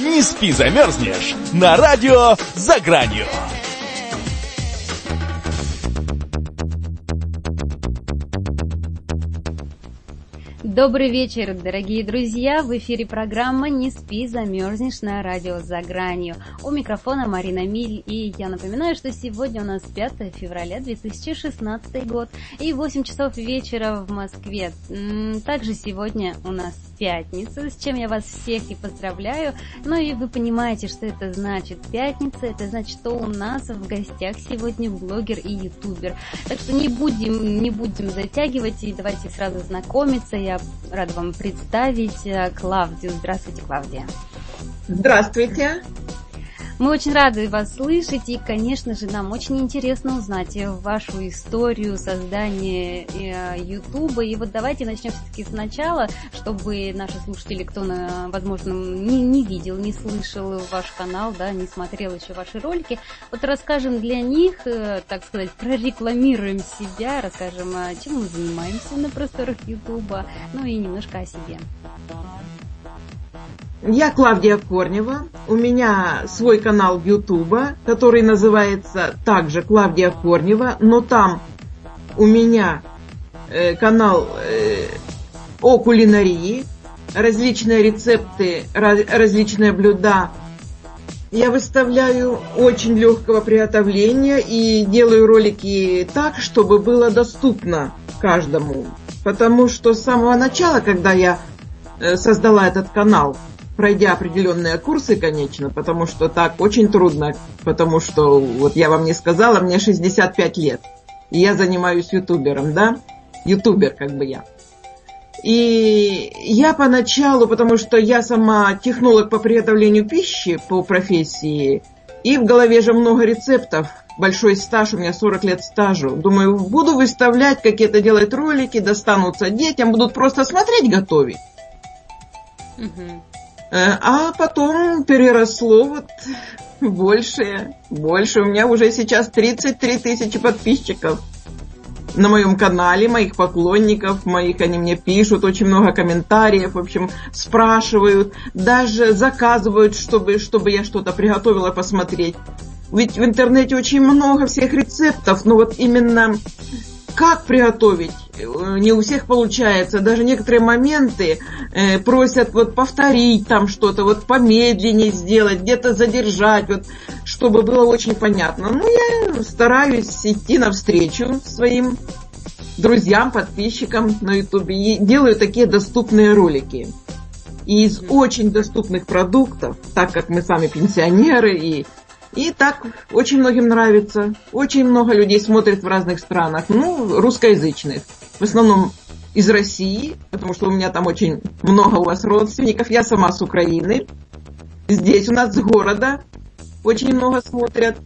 Не спи, замерзнешь! На радио «За гранью». Добрый вечер, дорогие друзья! В эфире программа «Не спи, замерзнешь» на радио «За гранью». У микрофона Марина Миль, и я напоминаю, что сегодня у нас 5 февраля 2016 год и 8 часов вечера в Москве. Также сегодня у нас пятница, с чем я вас всех и поздравляю. Ну и вы понимаете, что это значит пятница, это значит, что у нас в гостях сегодня блогер и ютубер. Так что не будем, не будем затягивать и давайте сразу знакомиться. Я рада вам представить э, Клавдию. Здравствуйте, Клавдия. Здравствуйте. Мы очень рады вас слышать, и, конечно же, нам очень интересно узнать вашу историю создания э, Ютуба. И вот давайте начнем все-таки сначала, чтобы наши слушатели, кто, возможно, не, не видел, не слышал ваш канал, да, не смотрел еще ваши ролики, вот расскажем для них, э, так сказать, прорекламируем себя, расскажем, а, чем мы занимаемся на просторах Ютуба, ну и немножко о себе. Я Клавдия Корнева. У меня свой канал Ютуба, который называется также Клавдия Корнева, но там у меня э, канал э, о кулинарии, различные рецепты, раз, различные блюда. Я выставляю очень легкого приготовления и делаю ролики так, чтобы было доступно каждому. Потому что с самого начала, когда я э, создала этот канал, пройдя определенные курсы, конечно, потому что так очень трудно, потому что, вот я вам не сказала, мне 65 лет, и я занимаюсь ютубером, да, ютубер как бы я. И я поначалу, потому что я сама технолог по приготовлению пищи по профессии, и в голове же много рецептов, большой стаж, у меня 40 лет стажу. Думаю, буду выставлять, какие-то делать ролики, достанутся детям, будут просто смотреть, готовить. Угу. Э, а потом переросло вот больше, больше. У меня уже сейчас 33 тысячи подписчиков на моем канале, моих поклонников, моих, они мне пишут, очень много комментариев, в общем, спрашивают, даже заказывают, чтобы, чтобы я что-то приготовила посмотреть. Ведь в интернете очень много всех рецептов, но вот именно как приготовить, э, не у всех получается. Даже некоторые моменты э, просят вот повторить там что-то, вот помедленнее сделать, где-то задержать, вот, чтобы было очень понятно. Ну, я стараюсь идти навстречу своим друзьям, подписчикам на ютубе и делаю такие доступные ролики. И из очень доступных продуктов, так как мы сами пенсионеры и и так очень многим нравится. Очень много людей смотрят в разных странах. Ну, русскоязычных. В основном из России, потому что у меня там очень много у вас родственников. Я сама с Украины. Здесь у нас с города очень много смотрят.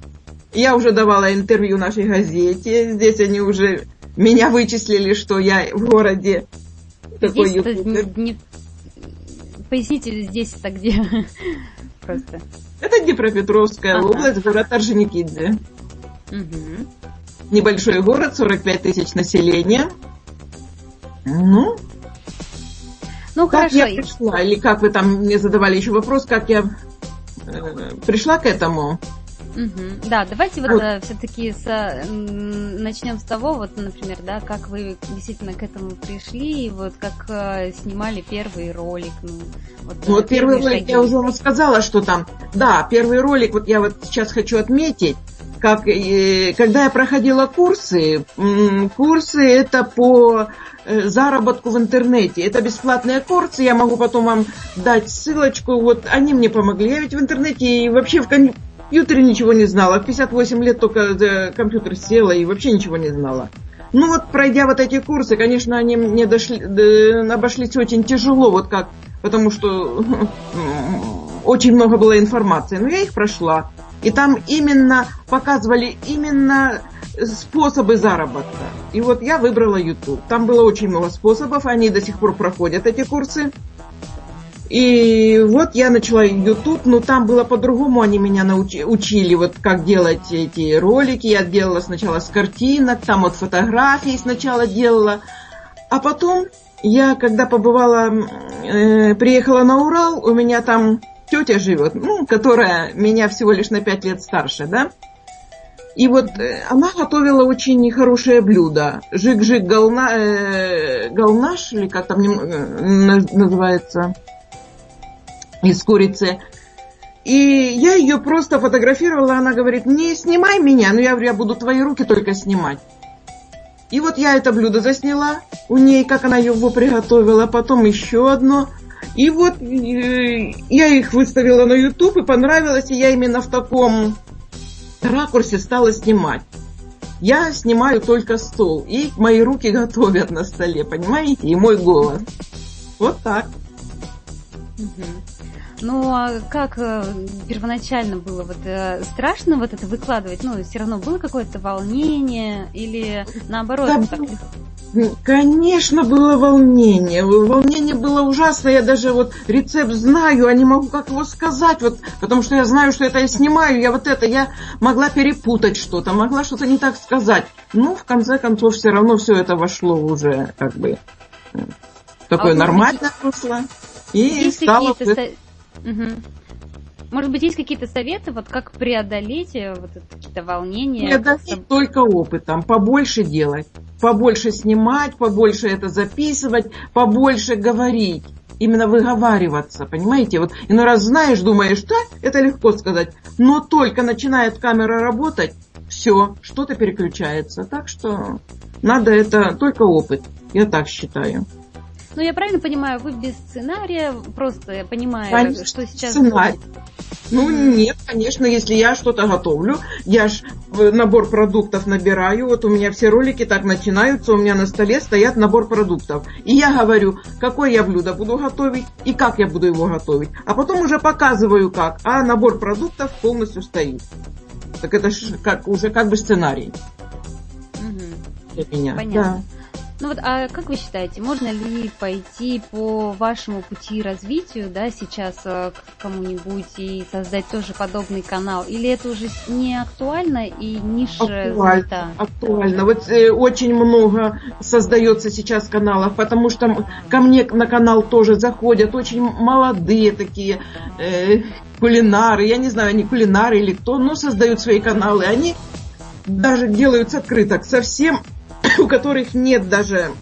Я уже давала интервью нашей газете. Здесь они уже меня вычислили, что я в городе. Такой не, не... Поясните здесь-то где? Просто. Это Днепропетровская ага. область, город Орджоникидзе. Угу. Небольшой город, 45 тысяч населения. Ну, ну как хорошо. я пришла? Или как вы там мне задавали еще вопрос, как я э, пришла к этому? Угу. Да, давайте вот, вот. Э, все-таки с, начнем с того, вот, например, да, как вы действительно к этому пришли, и вот как э, снимали первый ролик. Ну, вот, ну, вот первый ролик, шаги. я уже вам сказала, что там, да, первый ролик, вот я вот сейчас хочу отметить, как, э, когда я проходила курсы, курсы это по э, заработку в интернете. Это бесплатные курсы, я могу потом вам дать ссылочку, вот они мне помогли. Я ведь в интернете и вообще в компьютере ничего не знала. В 58 лет только за компьютер села и вообще ничего не знала. Ну вот, пройдя вот эти курсы, конечно, они мне дошли, обошлись очень тяжело, вот как, потому что очень много было информации. Но я их прошла. И там именно показывали именно способы заработка. И вот я выбрала YouTube. Там было очень много способов, они до сих пор проходят эти курсы. И вот я начала YouTube, но там было по-другому, они меня научи, учили, вот как делать эти ролики. Я делала сначала с картинок, там вот фотографии сначала делала. А потом я, когда побывала, э, приехала на Урал, у меня там тетя живет, ну, которая меня всего лишь на пять лет старше, да. И вот э, она готовила очень хорошее блюдо. Жик-жик гална, э, или как там э, называется, из курицы. И я ее просто фотографировала, она говорит, не снимай меня, но ну, я говорю, я буду твои руки только снимать. И вот я это блюдо засняла у ней, как она его приготовила, потом еще одно. И вот э, я их выставила на YouTube и понравилось, и я именно в таком ракурсе стала снимать. Я снимаю только стол, и мои руки готовят на столе, понимаете, и мой голос. Вот так. Угу. Ну, а как э, первоначально было? Вот э, страшно вот это выкладывать? Ну, все равно было какое-то волнение или наоборот? Да, так... Конечно, было волнение. Волнение было ужасное. Я даже вот рецепт знаю, а не могу как его сказать, вот, потому что я знаю, что это я снимаю, я вот это, я могла перепутать что-то, могла что-то не так сказать. Ну, в конце концов, все равно все это вошло уже как бы такое а нормальное русло. И стало... Угу. Может быть, есть какие-то советы, вот как преодолеть э, вот какие-то волнения? Преодолеть только опытом, побольше делать, побольше снимать, побольше это записывать, побольше говорить именно выговариваться, понимаете? Вот иной раз знаешь, думаешь, да, это легко сказать, но только начинает камера работать, все, что-то переключается. Так что надо это только опыт, я так считаю. Ну, я правильно понимаю, вы без сценария, просто я понимаю, конечно, что сейчас... Сценарий. Ну, нет, конечно, если я что-то готовлю, я ж набор продуктов набираю, вот у меня все ролики так начинаются, у меня на столе стоят набор продуктов. И я говорю, какое я блюдо буду готовить и как я буду его готовить. А потом уже показываю как, а набор продуктов полностью стоит. Так это ж как, уже как бы сценарий. Угу. Для меня. Понятно. Да. Ну вот, а как вы считаете, можно ли пойти по вашему пути развитию, да, сейчас э, к кому-нибудь и создать тоже подобный канал? Или это уже не актуально и ниша актуально, занята? Актуально. Вот э, очень много создается сейчас каналов, потому что ко мне на канал тоже заходят очень молодые такие э, кулинары, я не знаю, они кулинары или кто, но создают свои каналы. Они даже делают с открыток совсем у которых нет даже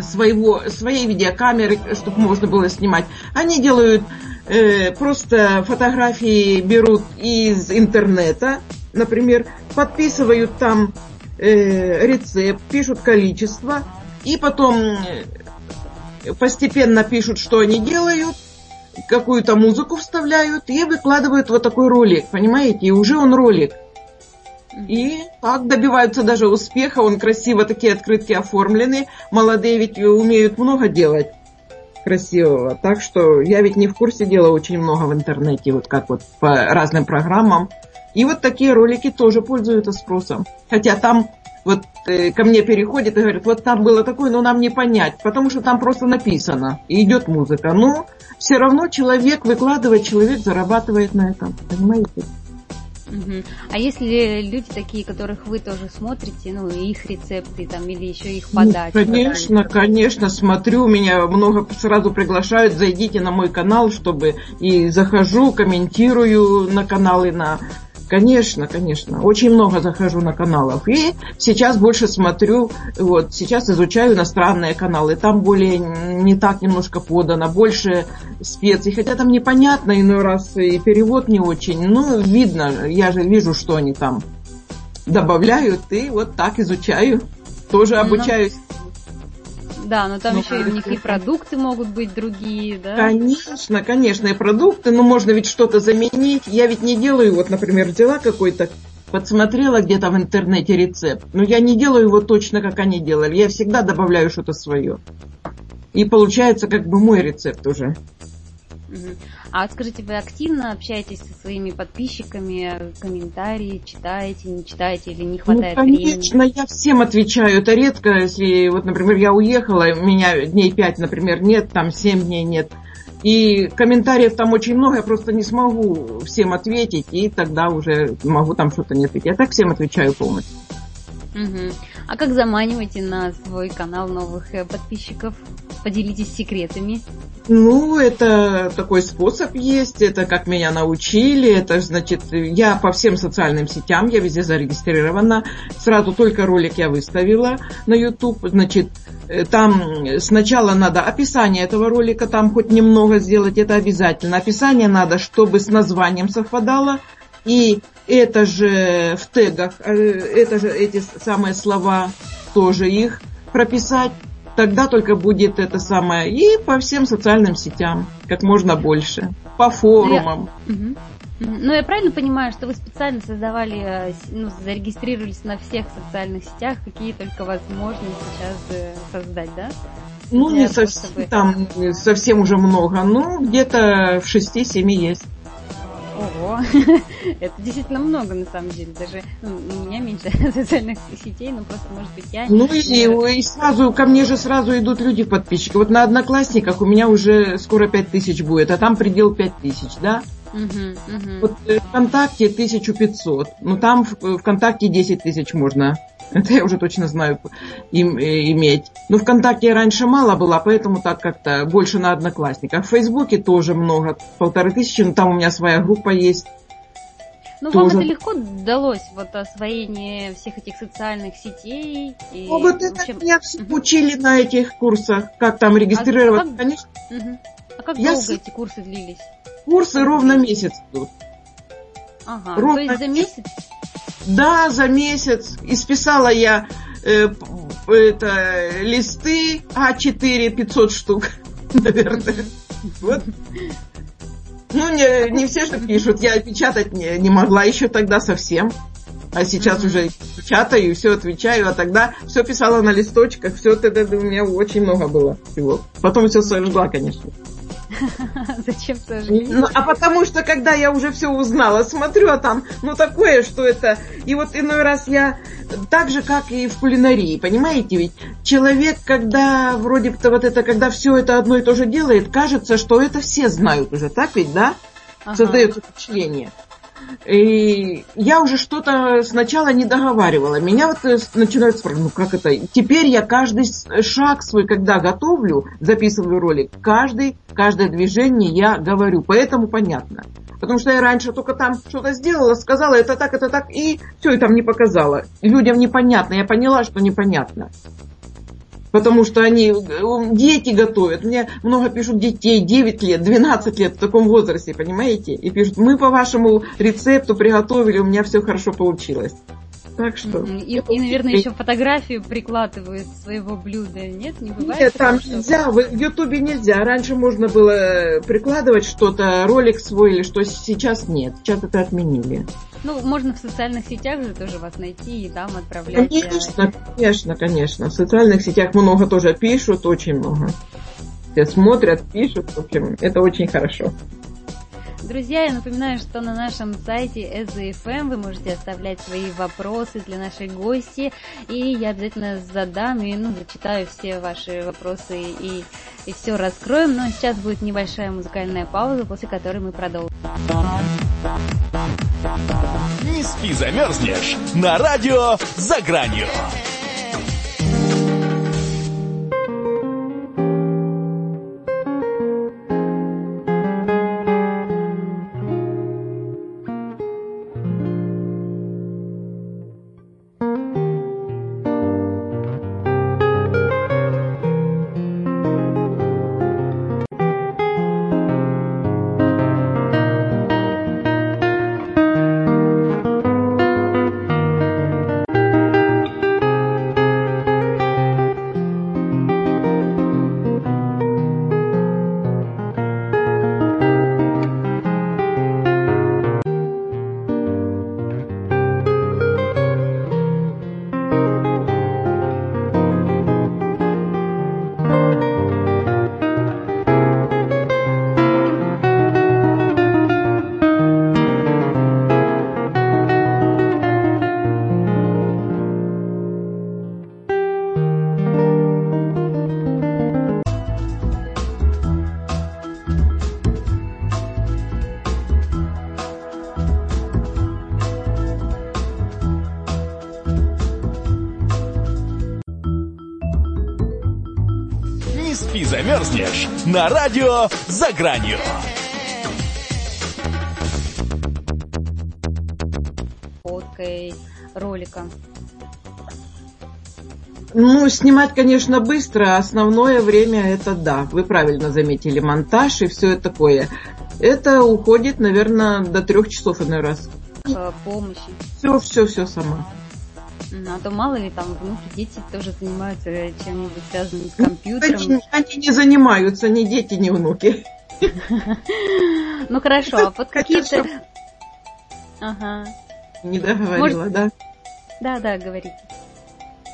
своего, своей видеокамеры, чтобы можно было снимать. Они делают э, просто фотографии, берут из интернета, например, подписывают там э, рецепт, пишут количество, и потом э, постепенно пишут, что они делают, какую-то музыку вставляют и выкладывают вот такой ролик, понимаете? И уже он ролик. И так добиваются даже успеха. Он красиво такие открытки оформлены. Молодые ведь умеют много делать красивого. Так что я ведь не в курсе дела очень много в интернете, вот как вот по разным программам. И вот такие ролики тоже пользуются спросом. Хотя там вот э, ко мне переходит и говорит, вот там было такое, но нам не понять, потому что там просто написано, и идет музыка. Но все равно человек выкладывает, человек зарабатывает на этом, понимаете? Угу. А если люди такие, которых вы тоже смотрите, ну, их рецепты там или еще их ну, подачи? Ну, конечно, конечно, смотрю, меня много сразу приглашают, зайдите на мой канал, чтобы и захожу, комментирую на каналы, на Конечно, конечно. Очень много захожу на каналах. И сейчас больше смотрю, вот, сейчас изучаю иностранные каналы. Там более не так немножко подано, больше специй. Хотя там непонятно иной раз и перевод не очень. Ну, видно, я же вижу, что они там добавляют. И вот так изучаю. Тоже обучаюсь. Да, но там ну, еще и у них и продукты могут быть другие, да? Конечно, конечно, и продукты, но можно ведь что-то заменить. Я ведь не делаю, вот, например, взяла какой-то подсмотрела где-то в интернете рецепт, но я не делаю его точно, как они делали. Я всегда добавляю что-то свое. И получается как бы мой рецепт уже. А скажите, вы активно общаетесь со своими подписчиками, комментарии читаете, не читаете или не хватает ну, конечно, времени? Конечно, я всем отвечаю. Это редко, если, вот, например, я уехала, у меня дней пять, например, нет, там семь дней нет. И комментариев там очень много, я просто не смогу всем ответить, и тогда уже могу там что-то не ответить. Я так всем отвечаю полностью. Угу. А как заманиваете на свой канал новых э, подписчиков? Поделитесь секретами. Ну, это такой способ есть, это как меня научили, это значит, я по всем социальным сетям, я везде зарегистрирована, сразу только ролик я выставила на YouTube, значит, э, там сначала надо описание этого ролика, там хоть немного сделать, это обязательно. Описание надо, чтобы с названием совпадало, и это же в тегах, э, это же эти самые слова, тоже их прописать тогда только будет это самое. И по всем социальным сетям, как можно больше. По форумам. Ну, я правильно понимаю, что вы специально создавали, э, ну, зарегистрировались на всех социальных сетях, какие только возможно сейчас э, создать, да? Ну, не совсем, чтобы... там совсем уже много, но где-то в 6-7 есть. Ого, это действительно много на самом деле. Даже ну, у меня меньше социальных сетей, но просто, может быть, я... Ну и, и сразу, ко мне же сразу идут люди подписчики. Вот на Одноклассниках у меня уже скоро 5 тысяч будет, а там предел 5 тысяч, да? Угу, угу. Вот э, ВКонтакте 1500, но там в ВКонтакте 10 тысяч можно это я уже точно знаю им, э, иметь. Но ВКонтакте раньше мало было, поэтому так как-то больше на Одноклассниках. В Фейсбуке тоже много, полторы тысячи, но там у меня своя группа есть. Ну, тоже... вам это легко далось, вот освоение всех этих социальных сетей? И, ну, вот это общем... меня все угу. учили на этих курсах, как там регистрировать, а, как... конечно. Угу. А как я долго с... эти курсы длились? Курсы ровно месяц идут. Ага, ровно то есть за месяц? Да, за месяц. Исписала я э, это, листы А4 500 штук, наверное. Вот. Ну, не, не все же пишут. Я печатать не, не могла еще тогда совсем. А сейчас mm-hmm. уже печатаю, все отвечаю, а тогда все писала на листочках, все это, это у меня очень много было всего. Потом все сожгла, конечно. Зачем сожгли? Ну, а потому что, когда я уже все узнала, смотрю, а там, ну, такое, что это... И вот иной раз я так же, как и в кулинарии, понимаете? Ведь человек, когда вроде бы вот это, когда все это одно и то же делает, кажется, что это все знают уже, так ведь, да? Ага. Создается впечатление. И я уже что-то сначала не договаривала. Меня вот э, начинают спрашивать, ну как это? Теперь я каждый шаг свой, когда готовлю, записываю ролик, каждый, каждое движение я говорю. Поэтому понятно. Потому что я раньше только там что-то сделала, сказала, это так, это так, и все, и там не показала. Людям непонятно. Я поняла, что непонятно. Потому что они, дети готовят. Мне много пишут детей, 9 лет, 12 лет в таком возрасте, понимаете? И пишут, мы по вашему рецепту приготовили, у меня все хорошо получилось. Так что... И, и наверное, еще фотографию прикладывают своего блюда, нет? Не бывает? Нет, там что нельзя, в Ютубе нельзя. Раньше можно было прикладывать что-то, ролик свой или что, сейчас нет. Сейчас это отменили. Ну, можно в социальных сетях же тоже вас найти и там отправлять. Конечно, конечно, конечно. В социальных сетях много тоже пишут, очень много. Все смотрят, пишут, в общем, это очень хорошо. Друзья, я напоминаю, что на нашем сайте SZFM вы можете оставлять свои вопросы для нашей гости, и я обязательно задам и ну, зачитаю все ваши вопросы и, и все раскроем. Но сейчас будет небольшая музыкальная пауза, после которой мы продолжим. Не спи, замерзнешь на радио «За гранью». На радио «За гранью». Фоткой ролика. Ну, снимать, конечно, быстро, а основное время это да. Вы правильно заметили, монтаж и все это такое. Это уходит, наверное, до трех часов иной раз. Помощи. Все, все, все сама. А то мало ли там внуки, дети тоже занимаются чем-нибудь связанным с компьютером. Они, они не занимаются, ни дети, ни внуки. Ну хорошо, а вот какие-то... Ага. Не договорила, да? Да, да, говорите.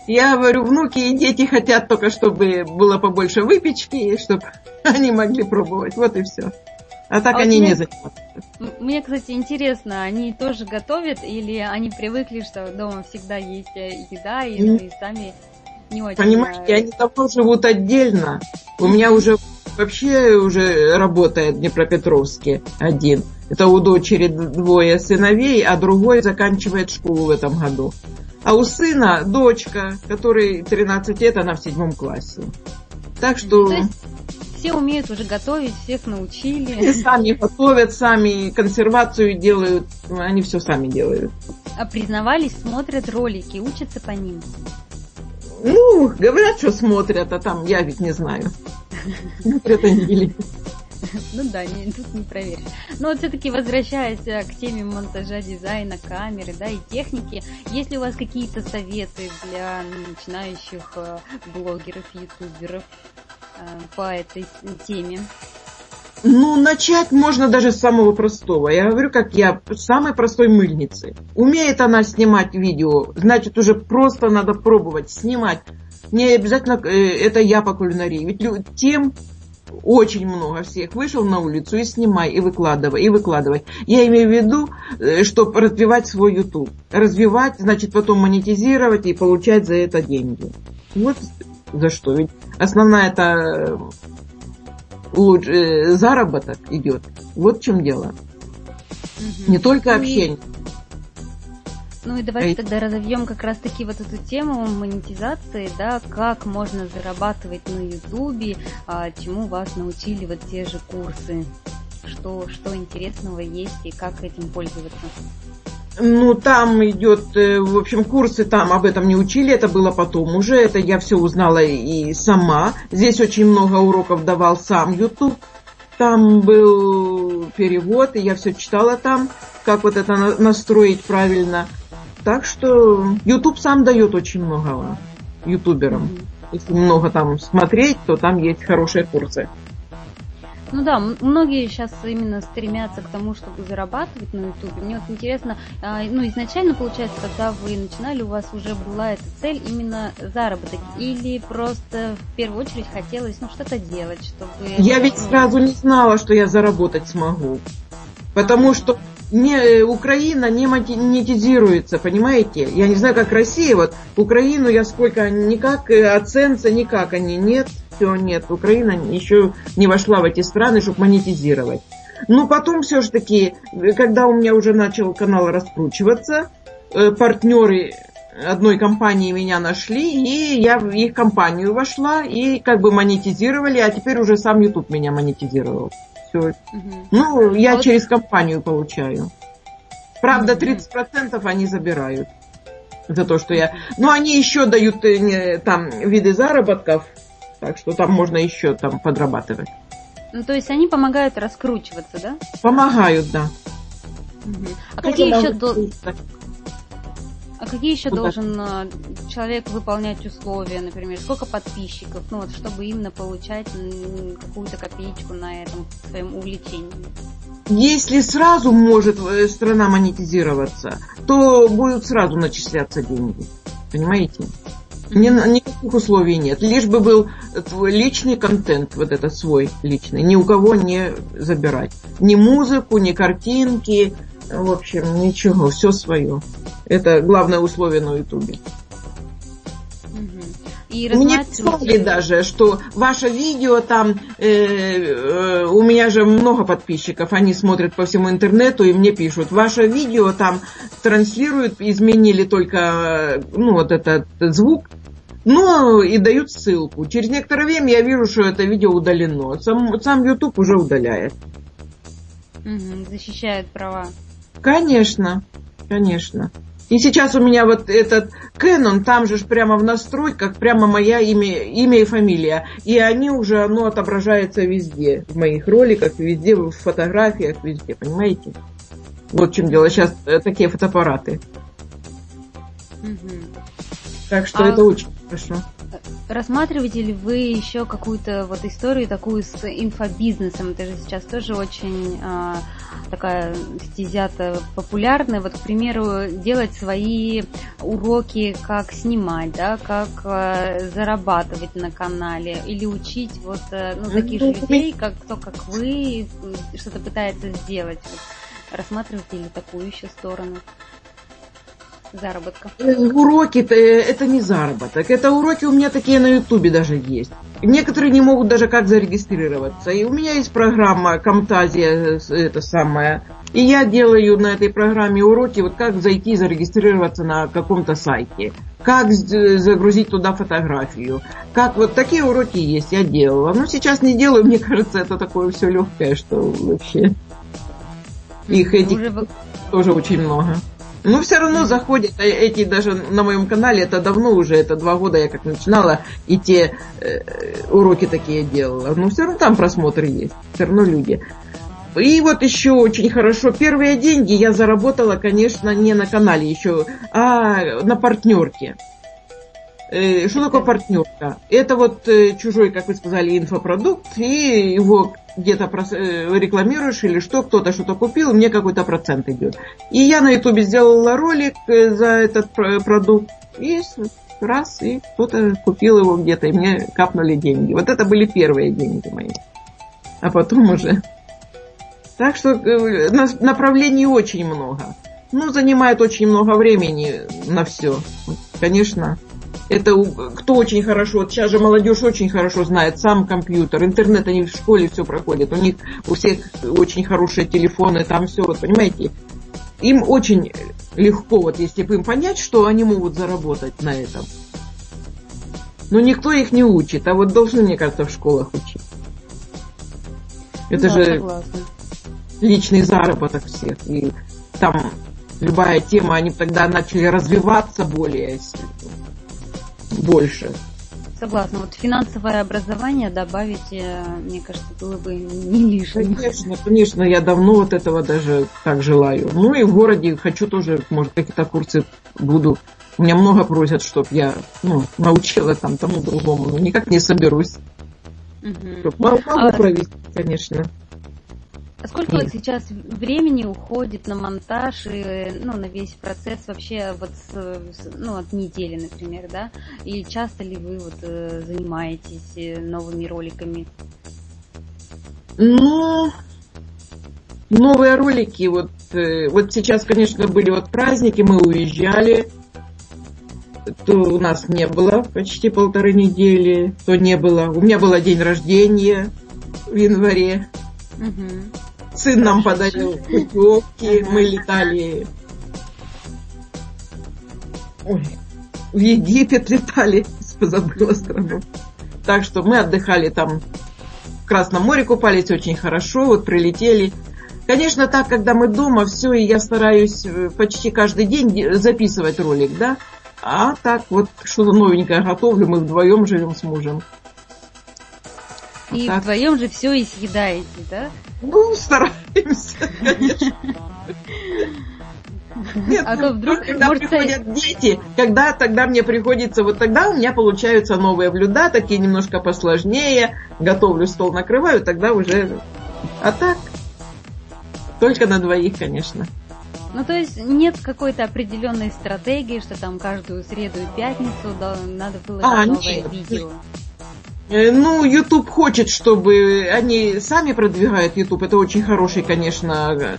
Я говорю, внуки и дети хотят только, чтобы было побольше выпечки, чтобы они могли пробовать. Вот и все. А так А они мне- не занимаются. Мне, кстати, интересно, они тоже готовят или они привыкли, что дома всегда есть э, еда, и, ну, и сами не очень... Понимаете, они давно живут отдельно. У меня уже вообще уже работает в Днепропетровске один. Это у дочери двое сыновей, а другой заканчивает школу в этом году. А у сына дочка, которой 13 лет, она в седьмом классе. Так что То есть все умеют уже готовить, всех научили. сами готовят, сами консервацию делают, они все сами делают. А признавались, смотрят ролики, учатся по ним. Ну, говорят, что смотрят, а там я ведь не знаю. Смотрят они или. Ну да, не, тут не проверишь. Но вот все-таки возвращаясь э, к теме монтажа, дизайна, камеры, да, и техники, есть ли у вас какие-то советы для начинающих э, блогеров, ютуберов по этой теме? Ну, начать можно даже с самого простого. Я говорю, как я, самой простой мыльницы. Умеет она снимать видео, значит, уже просто надо пробовать снимать. Не обязательно э, это я по кулинарии. Ведь тем очень много всех. Вышел на улицу и снимай, и выкладывай, и выкладывай. Я имею в виду, чтобы развивать свой YouTube. Развивать, значит, потом монетизировать и получать за это деньги. Вот за что. Ведь основная это луч- э, заработок идет. Вот в чем дело. Мгм. Не только Ну и- общение. Ну и давайте Эй. тогда разовьем как раз таки вот эту тему монетизации, да, как можно зарабатывать на Ютубе, а, чему вас научили вот те же курсы, что, что интересного есть и как этим пользоваться. Ну, там идет, э, в общем, курсы там об этом не учили, это было потом уже, это я все узнала и сама. Здесь очень много уроков давал сам YouTube. Там был перевод, и я все читала там, как вот это на- настроить правильно. Так что YouTube сам дает очень много ютуберам. Если много там смотреть, то там есть хорошие курсы. Ну да, многие сейчас именно стремятся к тому, чтобы зарабатывать на Ютубе. Мне вот интересно, а, ну изначально, получается, когда вы начинали, у вас уже была эта цель именно заработок? Или просто в первую очередь хотелось ну, что-то делать, чтобы... Я ведь ну, сразу не знала, что я заработать смогу. Потому что не, э, Украина не монетизируется, понимаете? Я не знаю, как Россия, вот Украину я сколько, никак, э, оценца, никак они, нет, все, нет. Украина еще не вошла в эти страны, чтобы монетизировать. Но потом все-таки, когда у меня уже начал канал раскручиваться, э, партнеры одной компании меня нашли, и я в их компанию вошла, и как бы монетизировали, а теперь уже сам YouTube меня монетизировал. Все. мгм. Ну, я А вот- через компанию получаю. Правда, Мгм. 30% они забирают за то, что я... Но они еще дают э, там виды заработков, так что там можно еще там подрабатывать. Ну, то есть они помогают раскручиваться, да? Помогают, да. Мгм. А Тоже какие еще, дол-. А какие еще Куда? должен а, человек выполнять условия, например, сколько подписчиков, ну вот, чтобы именно получать какую-то копеечку на этом своем увлечении? Если сразу может э, страна монетизироваться, то будут сразу начисляться деньги. Понимаете? Ни- никаких условий нет. Лишь бы был твой личный контент, вот этот свой личный, ни у кого не забирать. Ни музыку, ни картинки, в общем, ничего, все свое. Это главное условие на Ютубе. И Мне писали даже, что ваше видео там, э, э, у меня же много подписчиков, они смотрят по всему интернету и мне пишут, ваше видео там транслируют, изменили только, э, ну, вот этот звук, Ну, и дают ссылку. Через некоторое время я вижу, что это видео удалено. Сам, сам YouTube уже удаляет. Угу, защищает права. Конечно, конечно. И сейчас у меня вот этот Canon, там же прямо в настройках, прямо моя имя, имя и фамилия. И они уже, оно отображается везде. В моих роликах, везде, в фотографиях, везде, понимаете? Вот в чем дело. Сейчас э, такие фотоаппараты. Угу. Так что А- это очень хорошо. Рассматриваете ли вы еще какую-то вот историю такую с инфобизнесом? Это же сейчас тоже очень а, такая стезя-то популярная. Вот, к примеру, делать свои уроки, как снимать, да, как а, зарабатывать на канале, или учить вот э, ну, таких же людей, как кто как вы, что-то пытается сделать. Вот, рассматриваете ли такую еще сторону? Э, Уроки-то э, это не заработок. Это уроки у меня такие на Ютубе даже есть. Некоторые не могут даже как зарегистрироваться. И у меня есть программа Камтазия, э, это самое. И я делаю на этой программе уроки, вот как зайти и зарегистрироваться на каком-то сайте. Как загрузить туда фотографию. Как вот такие уроки есть, я делала. Но сейчас не делаю, мне кажется, это такое все легкое, что вообще. Их этих Уже тоже очень много. Но все равно заходят э, эти даже на моем канале, это давно уже, это два года я как начинала, и те э, уроки такие делала. Но все равно там просмотры есть, все равно люди. И вот еще очень хорошо, первые деньги я заработала, конечно, не на канале еще, а на партнерке. Э, Что такое партнерка? Это вот э, чужой, как вы сказали, инфопродукт, и его где-то э, рекламируешь или что, кто-то что-то купил, мне какой-то процент идет. И я на ютубе сделала ролик за этот про- продукт, и раз, и кто-то купил его где-то, и мне капнули деньги. Вот это были первые деньги мои. А потом уже... Так что на- направлений очень много. Ну, занимает очень много времени на все. Конечно, это кто очень хорошо, вот сейчас же молодежь очень хорошо знает сам компьютер, интернет, они в школе все проходят, у них у всех очень хорошие телефоны, там все, вот понимаете, им очень легко, вот если бы им понять, что они могут заработать на этом. Но никто их не учит, а вот должны, мне кажется, в школах учить. Это Да, же согласна. личный заработок всех. И там любая тема, они тогда начали развиваться более с- больше. Согласна. Вот финансовое образование добавить, э, мне кажется, было бы не лишним. Конечно, конечно, я давно вот этого даже так желаю. Ну и в городе хочу тоже, может, какие-то курсы буду. У меня много просят, чтобы я ну, научила там тому другому. Но никак не соберусь. Мгм. Чтоб Могу А- провести, конечно. А сколько вот сейчас времени уходит на монтаж и ну, на весь процесс вообще вот с, ну, от недели, например, да? И часто ли вы вот э, занимаетесь э, новыми роликами? Ну, новые ролики, вот, э, вот сейчас, конечно, были вот праздники, мы уезжали, то у нас не было почти полторы недели, то не было. У меня был день рождения в январе. Мгм. Сын нам подарил путевки, мы летали Ой, в Египет летали, забыла страну. Так что мы отдыхали там в Красном море, купались очень хорошо, вот прилетели. Конечно, так, когда мы дома, все, и я стараюсь э, почти каждый день де- записывать ролик, да. А так вот что-то новенькое готовлю, мы вдвоем живем с мужем. И Так. вдвоем же все и съедаете, да? Ну, стараемся, конечно. Нет, А то вдруг, когда может, приходят дети, когда тогда мне приходится, вот тогда у меня получаются новые блюда, такие немножко посложнее, готовлю стол, накрываю, тогда уже, а так, только на двоих, конечно. Ну, то есть нет какой-то определенной стратегии, что там каждую среду и пятницу да, надо было А, новое нет. видео. Э, Ну, YouTube хочет, чтобы они сами продвигают YouTube. Это очень хороший, конечно,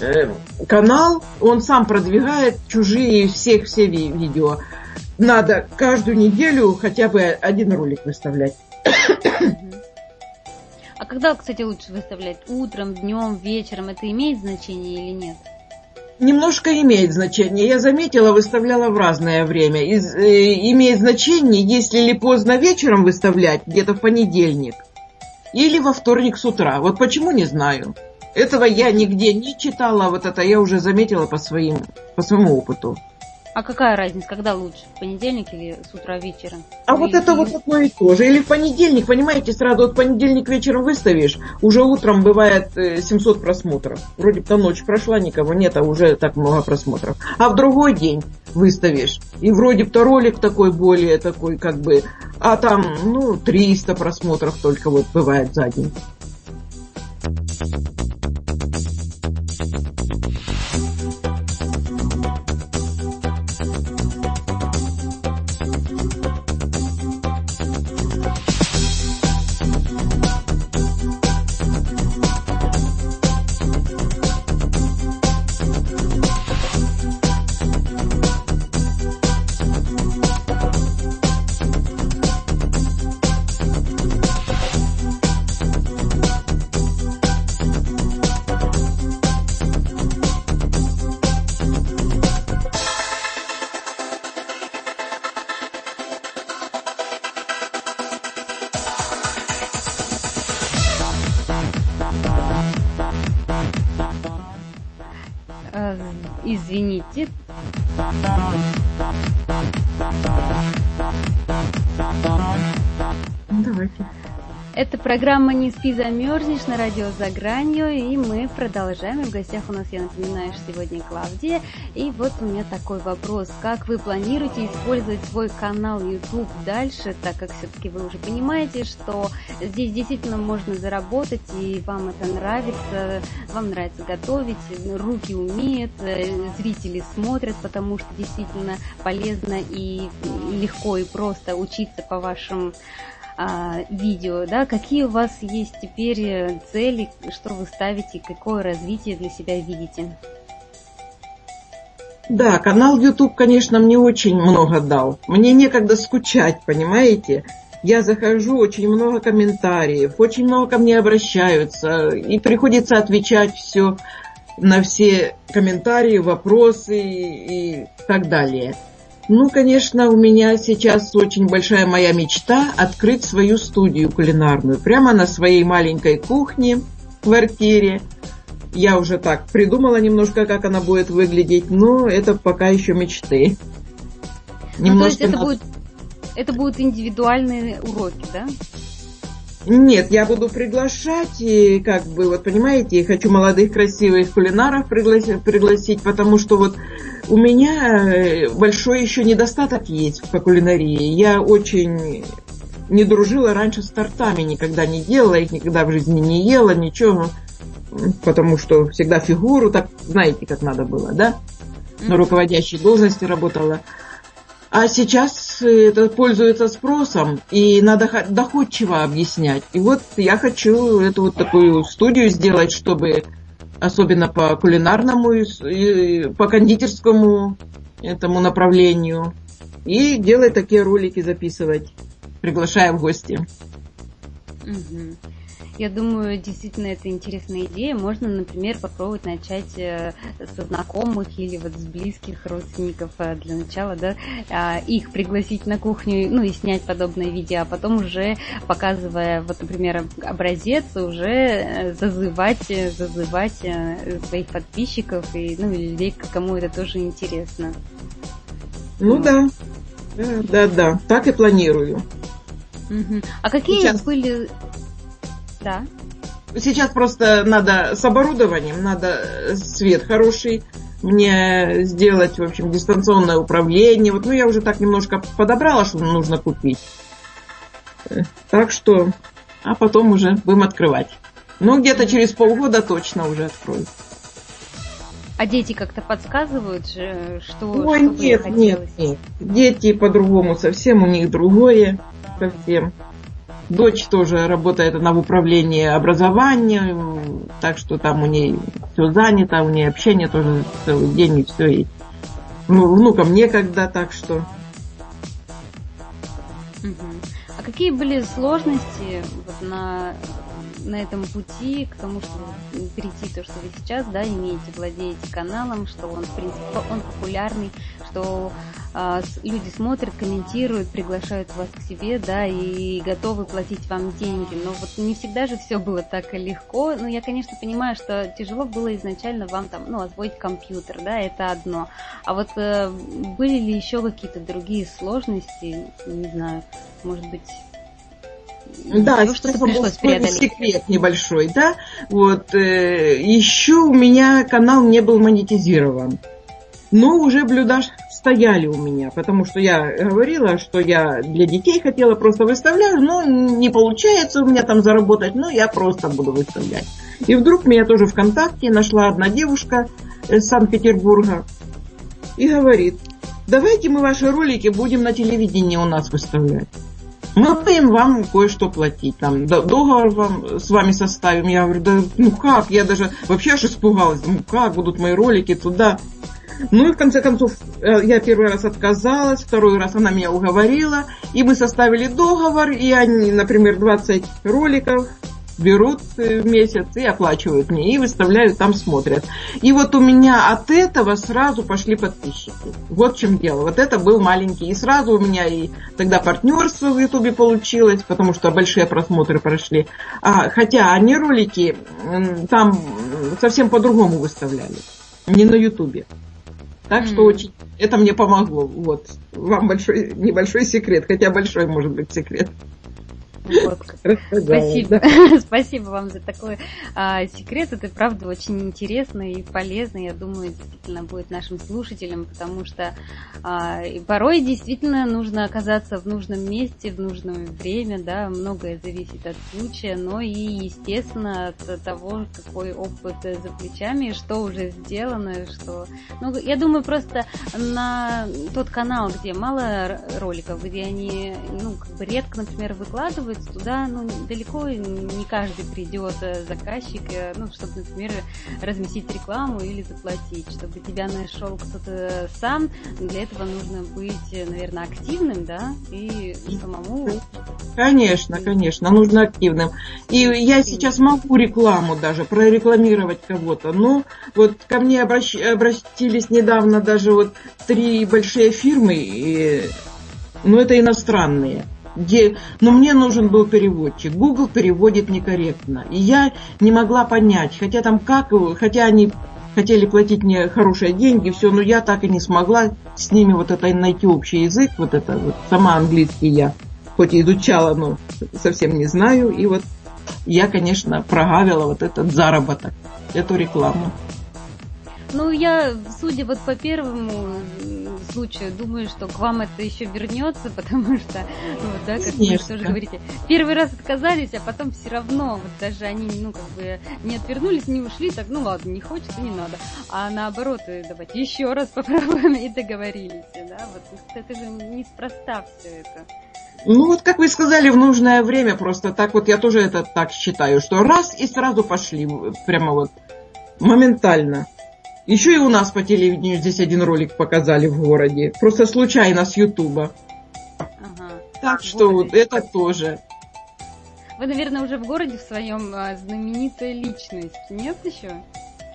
э, канал. Он сам продвигает чужие всех все ви- видео. Надо каждую неделю хотя бы один ролик выставлять. А когда, кстати, лучше выставлять? Утром, днем, вечером? Это имеет значение или нет? Немножко имеет значение. Я заметила, выставляла в разное время. Из, э, имеет значение, если ли поздно вечером выставлять, где-то в понедельник, или во вторник с утра. Вот почему не знаю. Этого я нигде не читала, вот это я уже заметила по, своим, по своему опыту. А какая разница, когда лучше, в понедельник или с утра вечером? А или... вот это вот одно и то же. Или в понедельник, понимаете, сразу вот понедельник вечером выставишь, уже утром бывает 700 э, просмотров. Вроде бы там ночь прошла, никого нет, а уже так много просмотров. А в другой день выставишь, и вроде бы то ролик такой более такой, как бы, а там, ну, 300 просмотров только вот бывает за день. Давайте. Это программа «Не спи, замерзнешь» на радио «За гранью», и мы продолжаем. И в гостях у нас, я напоминаю, сегодня Клавдия. И вот у меня такой вопрос. Как вы планируете использовать свой канал YouTube дальше, так как все-таки вы уже понимаете, что здесь действительно можно заработать, и вам это нравится, вам нравится готовить, руки умеют, зрители смотрят, потому что действительно полезно и легко и просто учиться по вашим а, видео, да, какие у вас есть теперь э, цели, что вы ставите, какое развитие для себя видите? Да, канал YouTube, конечно, мне очень много дал. Мне некогда скучать, понимаете? Я захожу, очень много комментариев, очень много ко мне обращаются, и приходится отвечать все на все комментарии, вопросы и так далее. Ну, конечно, у меня сейчас очень большая моя мечта открыть свою студию кулинарную. Прямо на своей маленькой кухне, в квартире. Я уже так придумала немножко, как она будет выглядеть, но это пока еще мечты. Немножко ну, то есть это, будет, это будут индивидуальные уроки, да? Нет, я буду приглашать, и как бы, вот понимаете, хочу молодых красивых кулинаров пригласить, пригласить потому что вот у меня э, большой еще недостаток есть по кулинарии. Я очень не дружила раньше с тортами, никогда не делала их, никогда в жизни не ела, ничего, потому что всегда фигуру, так знаете, как надо было, да? На руководящей должности работала. А сейчас это пользуется спросом, и надо доходчиво объяснять. И вот я хочу эту вот такую студию сделать, чтобы особенно по кулинарному по кондитерскому этому направлению. И делать такие ролики, записывать, приглашая в гости. Угу. Я думаю, действительно, это интересная идея. Можно, например, попробовать начать э, со знакомых или вот с близких родственников э, для начала, да, а, их пригласить на кухню, ну и снять подобное видео, а потом уже показывая, вот, например, образец, уже э, зазывать, зазывать своих подписчиков и, ну, людей, кому это тоже интересно. Ну вот. да, да, да, так и планирую. Угу. А какие Сейчас... были да. Сейчас просто надо с оборудованием, надо свет хороший, мне сделать, в общем, дистанционное управление. Вот, ну, я уже так немножко подобрала, что нужно купить. Так что, а потом уже будем открывать. Ну, где-то через полгода точно уже открою. А дети как-то подсказывают, что, Ой, что нет, нет, нет. Дети по-другому совсем, у них другое совсем. Дочь тоже работает она в управлении образования, так что там у нее все занято, у нее общение тоже целый день и все. И ну, внукам некогда, так что. А какие были сложности вот на на этом пути к тому, чтобы перейти то, что вы сейчас, да, имеете, владеете каналом, что он, в принципе, он популярный, что а, люди смотрят, комментируют, приглашают вас к себе, да, и готовы платить вам деньги. Но вот не всегда же все было так легко. Ну, я, конечно, понимаю, что тяжело было изначально вам там, ну, освоить компьютер, да, это одно. А вот э, были ли еще какие-то другие сложности, не знаю, может быть, да, что-то пришлось преодолеть. секрет небольшой, да. Вот э, еще у меня канал не был монетизирован, но уже блюда стояли у меня, потому что я говорила, что я для детей хотела просто выставлять, но не получается у меня там заработать, но я просто буду выставлять. И вдруг меня тоже ВКонтакте нашла одна девушка из Санкт-Петербурга и говорит, давайте мы ваши ролики будем на телевидении у нас выставлять. Мы будем вам кое-что платить, там, договор вам с вами составим. Я говорю, да ну как, я даже вообще аж испугалась, ну как будут мои ролики туда. Ну и в конце концов э, я первый раз отказалась, второй раз она меня уговорила, и мы составили договор, и они, например, 20 роликов берут в месяц и оплачивают мне, и выставляют, там смотрят. И вот у меня от этого сразу пошли подписчики. Вот в чем дело. Вот это был маленький. И сразу у меня и тогда партнерство в Ютубе получилось, потому что большие просмотры прошли. А, хотя они ролики там совсем по-другому выставляли. Не на Ютубе. Так что очень это мне помогло. Вот. Вам большой, небольшой секрет, хотя большой может быть секрет. Вот. Спасибо. Спасибо вам за такой а, секрет. Это правда очень интересно и полезно. Я думаю, действительно будет нашим слушателям, потому что а, порой действительно нужно оказаться в нужном месте, в нужное время, да, многое зависит от случая, но и, естественно, от того, какой опыт за плечами, что уже сделано, что... Ну, я думаю, просто на тот канал, где мало роликов, где они, ну, как бы редко, например, выкладывают, делать туда, ну, далеко не каждый придет э, заказчик, э, ну, чтобы, например, разместить рекламу или заплатить. Чтобы тебя нашел кто-то сам, для этого нужно быть, э, наверное, активным, да, и самому... Конечно, конечно, нужно активным. И я сейчас могу рекламу даже, прорекламировать кого-то, но вот ко мне обращ... обратились недавно даже вот три большие фирмы, и... но это иностранные где, но мне нужен был переводчик. Google переводит некорректно. И я не могла понять, хотя там как, хотя они хотели платить мне хорошие деньги, все, но я так и не смогла с ними вот это найти общий язык, вот это вот, сама английский я, хоть и изучала, но совсем не знаю, и вот я, конечно, прогавила вот этот заработок, эту рекламу. Ну, я, судя вот по первому случаю, думаю, что к вам это еще вернется, потому что, ну, да, как вы тоже говорите, первый раз отказались, а потом все равно, вот даже они, ну, как бы не отвернулись, не ушли, так, ну ладно, не хочется, не надо. А наоборот, э, давайте еще раз попробуем и договорились, да, вот это же неспроста все это. Ну вот, как вы сказали, в нужное время просто так вот я тоже это так считаю, что раз и сразу пошли, прямо вот моментально. Еще и у нас по телевидению здесь один ролик показали в городе. Просто случайно с Ютуба. Ага. Так что вот это тоже. Вы, наверное, уже в городе в своем а, знаменитая личность, нет еще?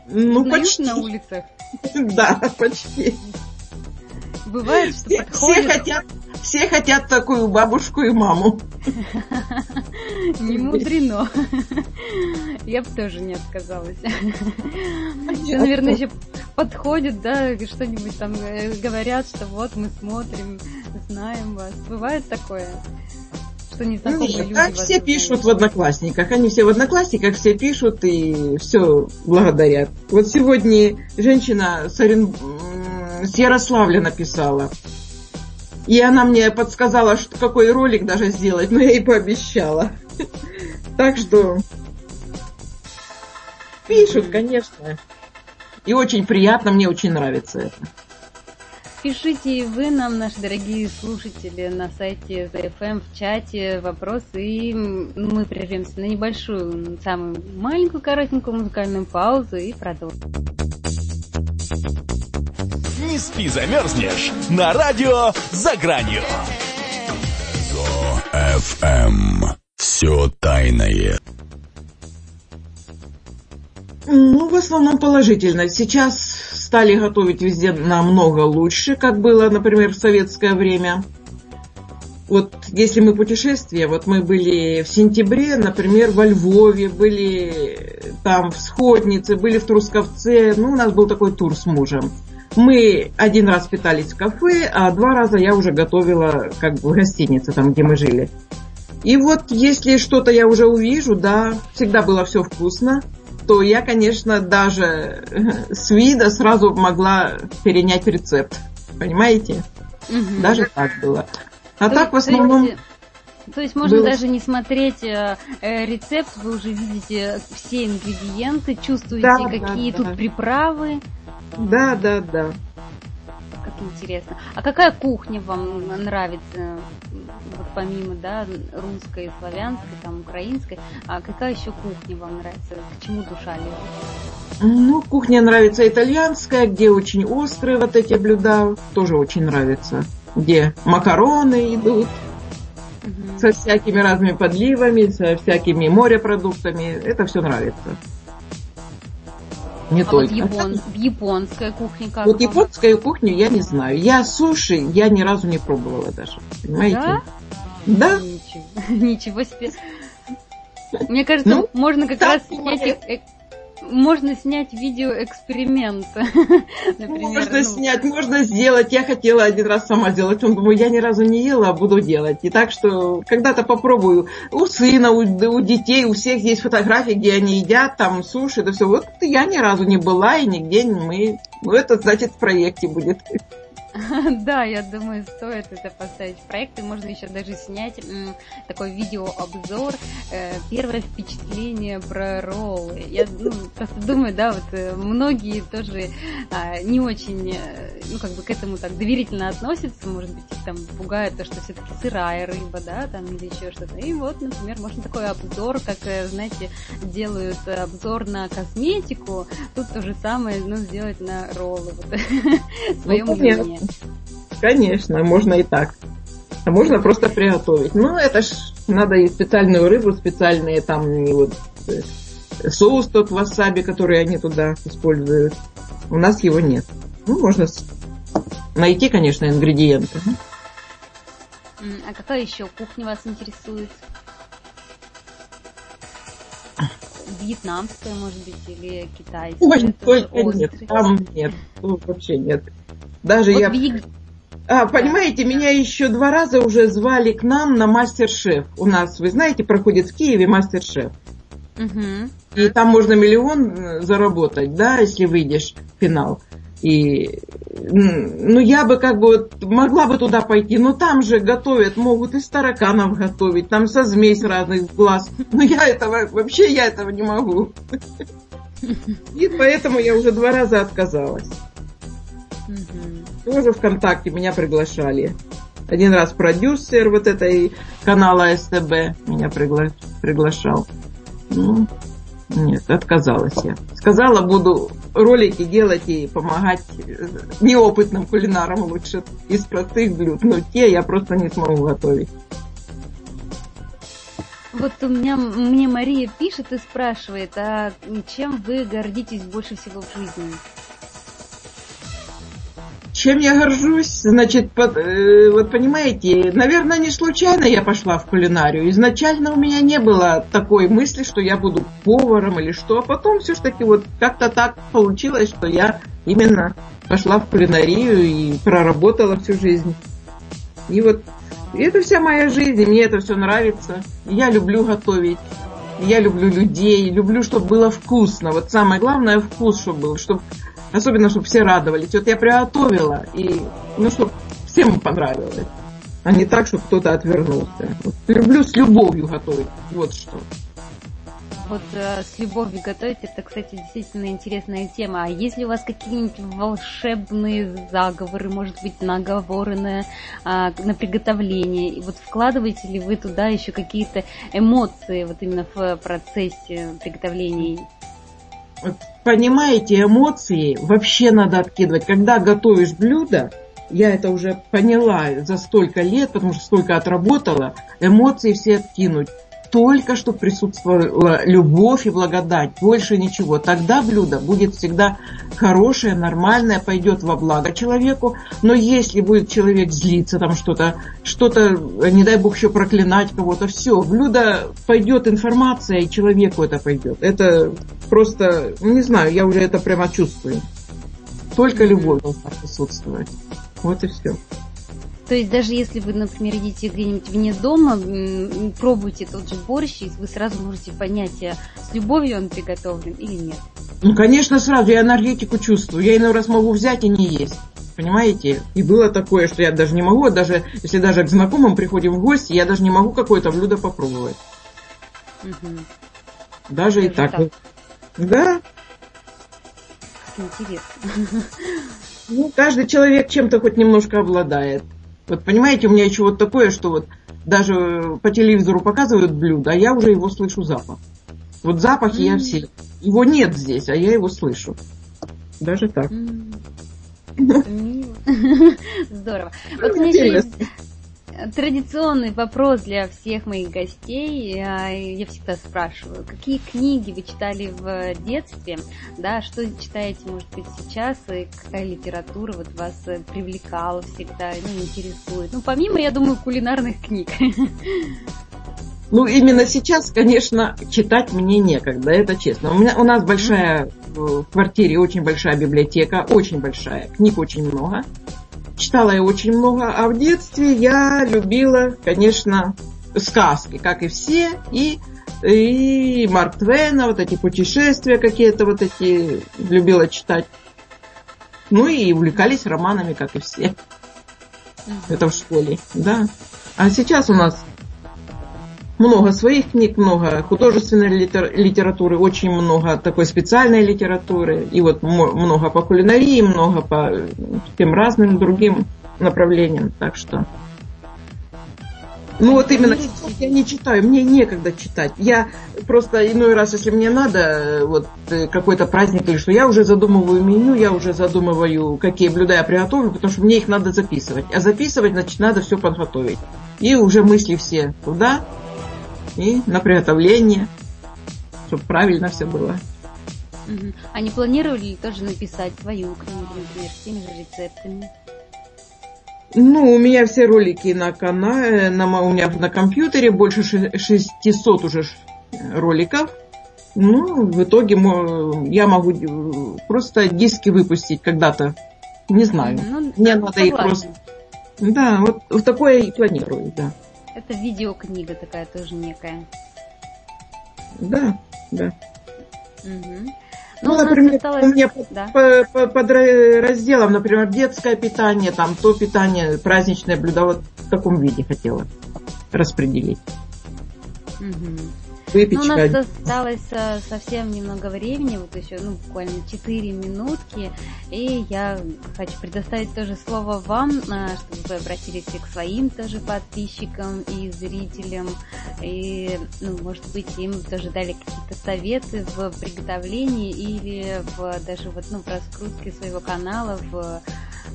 Ну, Узнают почти. на улицах? Да, почти. Бывает, что все, подходят... Все хотят, все хотят такую бабушку и маму. Не мудрено. Я бы тоже не отказалась. Все, наверное, еще подходят, да, что-нибудь там э, говорят, что вот мы смотрим, знаем вас. Бывает такое? что незнакомые Нет, люди. Так все пишут в Одноклассниках. Они все в Одноклассниках, все пишут и все благодарят. Вот сегодня женщина с, Орен... с Ярославля написала. И она мне подсказала, что какой ролик даже сделать, но я ей пообещала. Так что пишут, конечно. И очень приятно, мне очень нравится это. Пишите и вы нам, наши дорогие слушатели, на сайте ZFM в чате вопросы, и мы прервемся на небольшую, самую маленькую, коротенькую музыкальную паузу и продолжим. Спи, замерзнешь на радио «За гранью». ЗО-ФМ. Все тайное Ну, в основном положительно. Сейчас стали готовить везде намного лучше, как было, например, в советское время. Вот если мы путешествия, вот мы были в сентябре, например, во Львове, были там в Сходнице, были в Трусковце. Ну, у нас был такой тур с мужем. Мы один раз питались в кафе, а два раза я уже готовила как бы в гостинице, там, где мы жили. И вот если что-то я уже увижу, да, всегда было все вкусно, то я, конечно, даже с вида сразу могла перенять рецепт. Понимаете? Угу. Даже так было. А то так в основном... Есть, то есть можно было... даже не смотреть э, э, рецепт, вы уже видите все ингредиенты, чувствуете, да, какие да, тут да. приправы. Да, да, да. Как интересно. А какая кухня вам нравится, вот помимо, да, русской, славянской, там, украинской, а какая еще кухня вам нравится, к чему душа лежит? Ну, кухня нравится итальянская, где очень острые вот эти блюда, тоже очень нравится где макароны идут угу. со всякими разными подливами, со всякими морепродуктами. Это все нравится. Не а только. Вот япон, японская кухня как Вот вам? японскую кухню я не знаю. Я суши я ни разу не пробовала даже. Понимаете? Да? Да. Ничего, ничего себе. Мне кажется, ну, можно как раз снять можно снять видеоэксперимент. можно ну... снять, можно сделать. Я хотела один раз сама сделать. Он думаю, я ни разу не ела, а буду делать. И так что когда-то попробую. У сына, у, у детей, у всех есть фотографии, где они едят, там суши, да все. Вот я ни разу не была и нигде мы. Ну, это значит в проекте будет. Да, я думаю, стоит это поставить в проект, и можно еще даже снять такой видеообзор. Э, первое впечатление про роллы. Я ну, просто думаю, да, вот э, многие тоже а, не очень, э, ну, как бы к этому так доверительно относятся, может быть, их там пугает то, что все-таки сырая рыба, да, там, или еще что-то. И вот, например, можно такой обзор, как, знаете, делают обзор на косметику, тут то же самое, ну, сделать на роллы. Вот, свое ну, мнение. Конечно, можно и так. А можно просто приготовить. Ну, это ж надо и специальную рыбу, специальные там вот э, соус тот васаби, который они туда используют. У нас его нет. Ну, можно найти, конечно, ингредиенты. А какая еще кухня вас интересует? Вьетнамская, может быть, или китайская? Ой, только нет, там нет, ну, вообще нет. Даже вот я... В... А, понимаете, меня еще два раза уже звали к нам на мастер-шеф. У нас, вы знаете, проходит в Киеве мастер-шеф. Угу. И там можно миллион э, заработать, да, если выйдешь в финал. И, ну, я бы как бы могла бы туда пойти, но там же готовят, могут из тараканов готовить, там со змей разных глаз. Но я этого, вообще я этого не могу. И поэтому я уже два раза отказалась. Тоже ВКонтакте меня приглашали. Один раз продюсер вот этой канала СТБ меня пригла... приглашал. Ну, нет, отказалась я. Сказала, буду ролики делать и помогать неопытным кулинарам лучше из простых блюд. Но те я просто не смогу готовить. Вот у меня мне Мария пишет и спрашивает, а чем вы гордитесь больше всего в жизни? Чем я горжусь? Значит, под, э, вот понимаете, наверное, не случайно я пошла в кулинарию. Изначально у меня не было такой мысли, что я буду поваром или что. А потом все-таки вот как-то так получилось, что я именно пошла в кулинарию и проработала всю жизнь. И вот это вся моя жизнь, и мне это все нравится. Я люблю готовить. Я люблю людей, люблю, чтобы было вкусно. Вот самое главное вкус, чтобы был, чтобы Особенно, чтобы все радовались. Вот я приготовила, и, ну, чтобы всем понравилось. А не так, чтобы кто-то отвернулся. Вот, люблю с любовью готовить. Вот что. Вот э, с любовью готовить, это, кстати, действительно интересная тема. А есть ли у вас какие-нибудь волшебные заговоры, может быть, наговоры на, а, на приготовление? И вот вкладываете ли вы туда еще какие-то эмоции вот именно в процессе приготовления? Понимаете, эмоции вообще надо откидывать. Когда готовишь блюдо, я это уже поняла за столько лет, потому что столько отработала, эмоции все откинуть. Только чтобы присутствовала любовь и благодать, больше ничего. Тогда блюдо будет всегда хорошее, нормальное, пойдет во благо человеку. Но если будет человек злиться, там что-то, что-то, не дай бог еще проклинать кого-то, все, блюдо пойдет информация, и человеку это пойдет. Это просто, не знаю, я уже это прямо чувствую. Только любовь должна присутствовать. Вот и все. То есть даже если вы, например, идите где-нибудь вне дома, пробуйте тот же борщ, и вы сразу можете понять, э, с любовью он приготовлен или нет. Ну, конечно, сразу. Я энергетику чувствую. Я иной раз могу взять и не есть. Понимаете? И было такое, что я даже не могу, даже если даже к знакомым приходим в гости, я даже не могу какое-то блюдо попробовать. Угу. Даже, даже и так. так. Да. Интересно. Ну, каждый человек чем-то хоть немножко обладает. Вот понимаете, у меня еще вот такое, что вот даже по телевизору показывают блюдо, а я уже его слышу запах. Вот запахи mm. я все. Его нет здесь, а я его слышу. Даже так. Mm. Здорово. Вот меня еще традиционный вопрос для всех моих гостей. Я всегда спрашиваю, какие книги вы читали в детстве, да, что читаете, может быть, сейчас, и какая литература вот вас привлекала всегда, ну, интересует. Ну, помимо, я думаю, кулинарных книг. Ну, именно сейчас, конечно, читать мне некогда, это честно. У, меня, у нас большая в квартире очень большая библиотека, очень большая, книг очень много. Читала я очень много, а в детстве я любила, конечно, сказки, как и все, и, и Марк Твена, вот эти путешествия какие-то вот эти любила читать. Ну и увлекались романами, как и все. Это в школе, да. А сейчас у нас много своих книг, много художественной литературы, очень много такой специальной литературы, и вот много по кулинарии, много по тем разным другим направлениям, так что... Ну вот именно сейчас я не читаю, мне некогда читать. Я просто иной раз, если мне надо, вот э, какой-то праздник или что, я уже задумываю меню, я уже задумываю, какие блюда я приготовлю, потому что мне их надо записывать. А записывать, значит, надо все подготовить. И уже мысли все туда, и на приготовление, чтобы правильно все было. А не планировали ли тоже написать свою книгу, например, с теми же рецептами? Ну, у меня все ролики на канале, на, у меня на компьютере больше 600 уже роликов. Ну, в итоге я могу просто диски выпустить когда-то. Не знаю. Ну, Мне надо согласен. их просто... Да, вот, вот такое и планирую, да. Это видеокнига такая тоже некая. Да, да. Угу. Ну, ну например, осталось... у меня да. по, по, под разделом, например, детское питание, там то питание, праздничное блюдо, вот в таком виде хотела распределить. Угу выпечка. Ну, у нас осталось э, совсем немного времени, вот еще, ну, буквально 4 минутки, и я хочу предоставить тоже слово вам, э, чтобы вы обратились и к своим тоже подписчикам и зрителям, и, ну, может быть, им тоже дали какие-то советы в приготовлении или в даже вот, ну, в раскрутке своего канала, в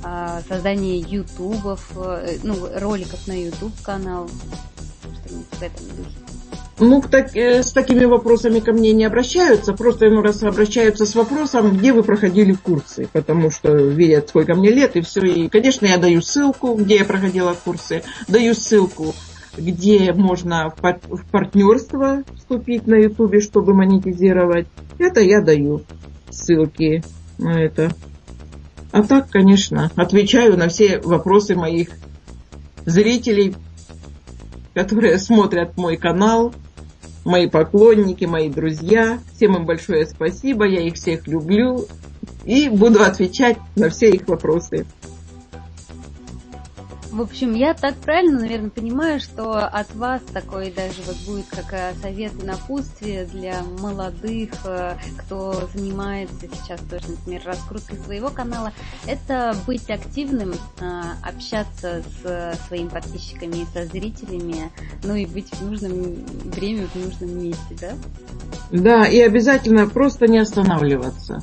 э, создании ютубов, ну, роликов на ютуб канал, что-нибудь в этом духе. Ну, так, э, с такими вопросами ко мне не обращаются, просто ему раз обращаются с вопросом, где вы проходили курсы, потому что видят, сколько мне лет, и все. И, конечно, я даю ссылку, где я проходила курсы, даю ссылку, где можно в партнерство вступить на Ютубе, чтобы монетизировать. Это я даю ссылки на это. А так, конечно, отвечаю на все вопросы моих зрителей, которые смотрят мой канал, мои поклонники, мои друзья. Всем им большое спасибо, я их всех люблю и буду отвечать на все их вопросы. В общем, я так правильно, наверное, понимаю, что от вас такой даже вот будет как совет и напутствие для молодых, э, кто занимается сейчас тоже, например, раскруткой своего канала, это быть активным, э, общаться с своими подписчиками со зрителями, ну и быть в нужном время, в нужном месте, да? Да, и обязательно просто не останавливаться.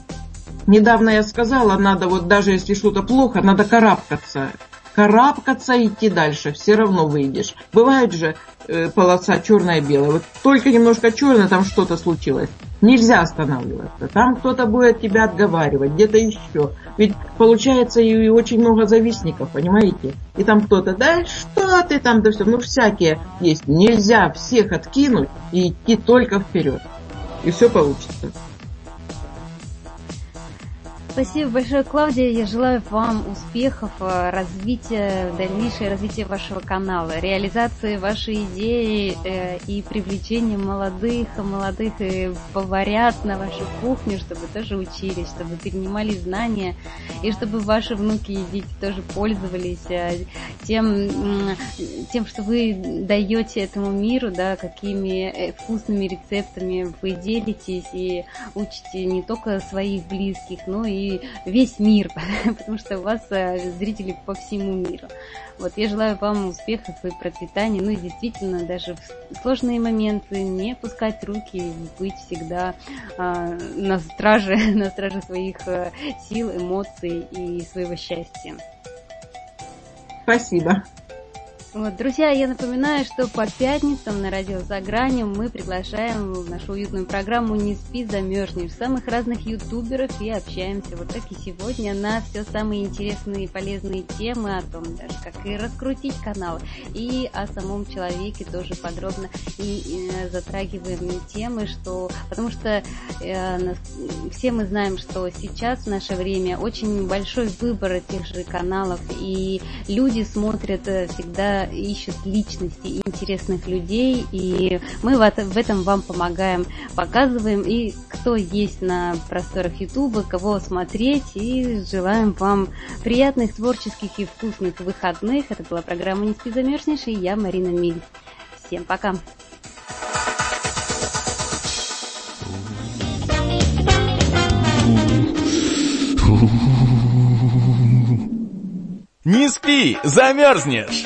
Недавно я сказала, надо вот даже если что-то плохо, надо карабкаться карабкаться идти дальше, все равно выйдешь. Бывает же э, полоса черная-белая, вот только немножко черная, там что-то случилось. Нельзя останавливаться. Там кто-то будет тебя отговаривать, где-то еще. Ведь получается и очень много завистников, понимаете? И там кто-то, да что ты там, да все, ну всякие есть. Нельзя всех откинуть и идти только вперед. И все получится. Спасибо большое, Клавдия. Я желаю вам успехов, э, развития, дальнейшее развитие вашего канала, реализации вашей идеи э, и привлечения молодых, молодых э, поварят на вашу кухню, чтобы тоже учились, чтобы перенимали знания, и чтобы ваши внуки и дети тоже пользовались тем, тем, что вы даете этому миру, да, какими вкусными рецептами вы делитесь и учите не только своих близких, но и весь мир, потому что у вас э, зрители по всему миру. Вот, я желаю вам успехов и процветания, ну и действительно, даже в сложные моменты не пускать руки, быть всегда э, на страже, на страже своих э, сил, эмоций и своего счастья. Спасибо. Вот, друзья, я напоминаю, что по пятницам на радио «За гранью» мы приглашаем в нашу уютную программу «Не спи, замерзнешь» самых разных ютуберов и общаемся, вот как и сегодня, на все самые интересные и полезные темы о том, даже как и раскрутить канал, и о самом человеке тоже подробно и, и затрагиваем темы, что, потому что э, все мы знаем, что сейчас в наше время очень большой выбор этих же каналов, и люди смотрят э, ищут личности интересных людей, и мы в этом вам помогаем, показываем, и кто есть на просторах Ютуба, кого смотреть, и желаем вам приятных, творческих и вкусных выходных. Это была программа «Не спи, замерзнешь», и я, Марина Миль. Всем пока! Не спи, замерзнешь!